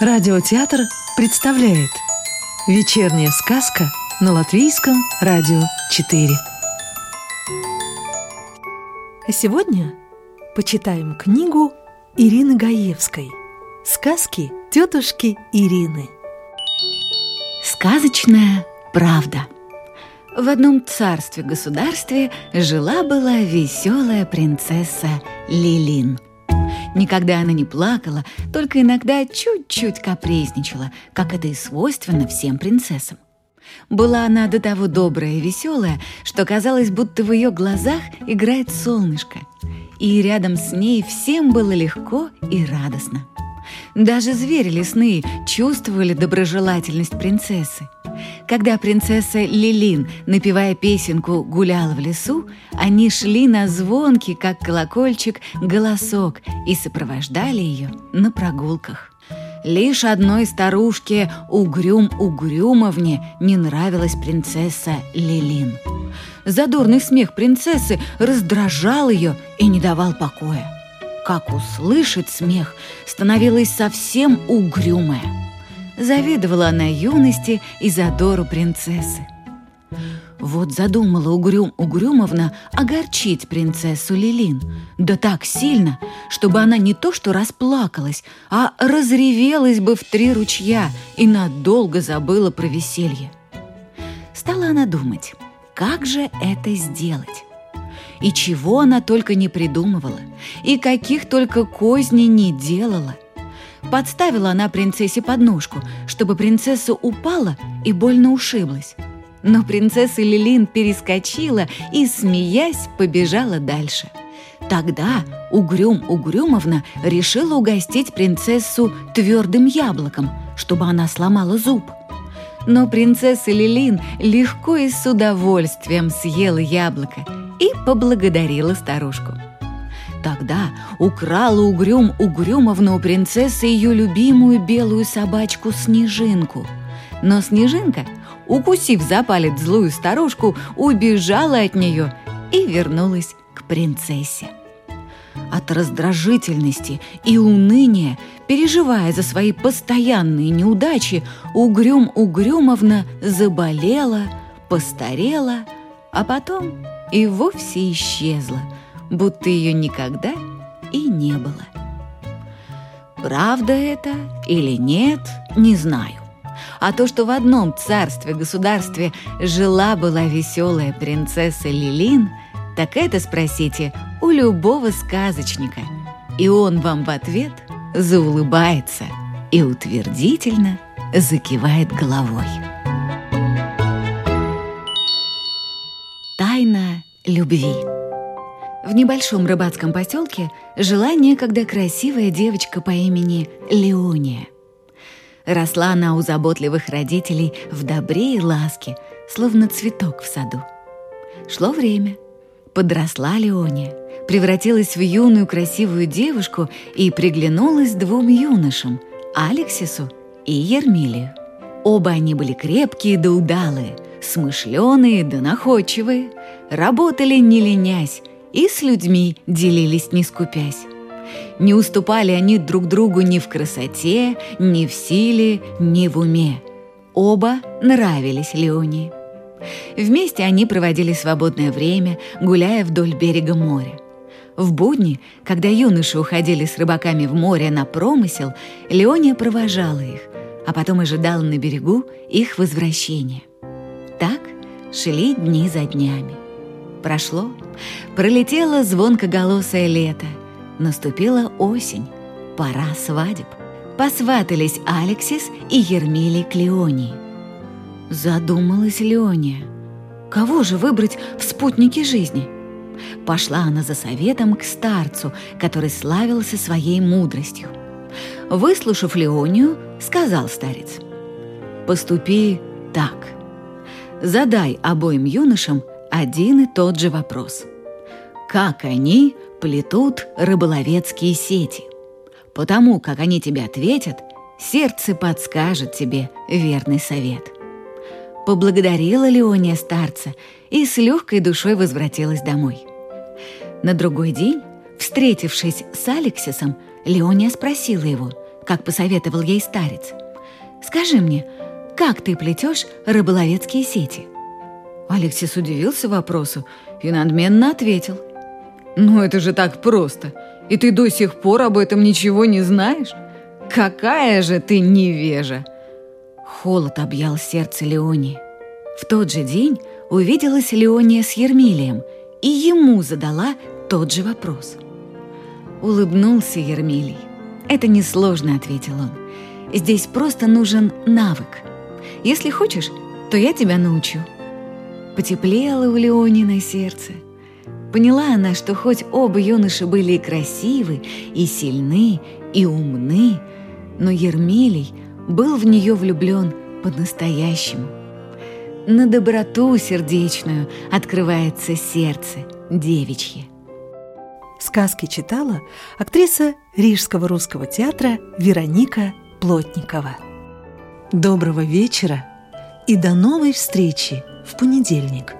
Радиотеатр представляет Вечерняя сказка на Латвийском радио 4 А сегодня почитаем книгу Ирины Гаевской «Сказки тетушки Ирины» Сказочная правда. В одном царстве-государстве жила-была веселая принцесса Лилин – Никогда она не плакала, только иногда чуть-чуть капризничала, как это и свойственно всем принцессам. Была она до того добрая и веселая, что казалось, будто в ее глазах играет солнышко. И рядом с ней всем было легко и радостно. Даже звери лесные чувствовали доброжелательность принцессы. Когда принцесса Лилин, напевая песенку, гуляла в лесу, они шли на звонкий, как колокольчик, голосок и сопровождали ее на прогулках. Лишь одной старушке Угрюм-Угрюмовне не нравилась принцесса Лилин. Задорный смех принцессы раздражал ее и не давал покоя. Как услышать смех, становилась совсем угрюмая. Завидовала она юности и задору принцессы. Вот задумала Угрюм Угрюмовна огорчить принцессу Лилин, да так сильно, чтобы она не то что расплакалась, а разревелась бы в три ручья и надолго забыла про веселье. Стала она думать, как же это сделать? И чего она только не придумывала, и каких только козней не делала – Подставила она принцессе подножку, чтобы принцесса упала и больно ушиблась. Но принцесса Лилин перескочила и, смеясь, побежала дальше. Тогда Угрюм Угрюмовна решила угостить принцессу твердым яблоком, чтобы она сломала зуб. Но принцесса Лилин легко и с удовольствием съела яблоко и поблагодарила старушку. Тогда украла Угрюм Угрюмовна у принцессы ее любимую белую собачку Снежинку. Но Снежинка, укусив за палец злую старушку, убежала от нее и вернулась к принцессе. От раздражительности и уныния, переживая за свои постоянные неудачи, Угрюм Угрюмовна заболела, постарела, а потом и вовсе исчезла – будто ее никогда и не было. Правда это или нет, не знаю. А то, что в одном царстве-государстве жила-была веселая принцесса Лилин, так это спросите у любого сказочника, и он вам в ответ заулыбается и утвердительно закивает головой. Тайна любви. В небольшом рыбацком поселке жила некогда красивая девочка по имени Леония. Росла она у заботливых родителей в добре и ласке, словно цветок в саду. Шло время. Подросла Леония, превратилась в юную красивую девушку и приглянулась двум юношам – Алексису и Ермилию. Оба они были крепкие да удалые, смышленые да находчивые, работали не ленясь, и с людьми делились не скупясь. Не уступали они друг другу ни в красоте, ни в силе, ни в уме. Оба нравились Леонии. Вместе они проводили свободное время, гуляя вдоль берега моря. В будни, когда юноши уходили с рыбаками в море на промысел, Леония провожала их, а потом ожидала на берегу их возвращения. Так шли дни за днями. Прошло, пролетело звонкоголосое лето, наступила осень, пора свадеб. Посватались Алексис и Ермилий к Леонии. Задумалась Леония. Кого же выбрать в спутнике жизни? Пошла она за советом к старцу, который славился своей мудростью. Выслушав Леонию, сказал старец, «Поступи так. Задай обоим юношам один и тот же вопрос. Как они плетут рыболовецкие сети? Потому как они тебе ответят, сердце подскажет тебе верный совет. Поблагодарила Леония старца и с легкой душой возвратилась домой. На другой день, встретившись с Алексисом, Леония спросила его, как посоветовал ей старец. «Скажи мне, как ты плетешь рыболовецкие сети?» Алексис удивился вопросу и надменно ответил. «Ну это же так просто, и ты до сих пор об этом ничего не знаешь? Какая же ты невежа!» Холод объял сердце Леонии. В тот же день увиделась Леония с Ермилием и ему задала тот же вопрос. Улыбнулся Ермилий. «Это несложно», — ответил он. «Здесь просто нужен навык. Если хочешь, то я тебя научу». Потеплело у Леони на сердце. Поняла она, что хоть оба юноши были и красивы, и сильны, и умны, но Ермилий был в нее влюблен по-настоящему. На доброту сердечную открывается сердце девичье. Сказки читала актриса Рижского русского театра Вероника Плотникова. Доброго вечера и до новой встречи в понедельник.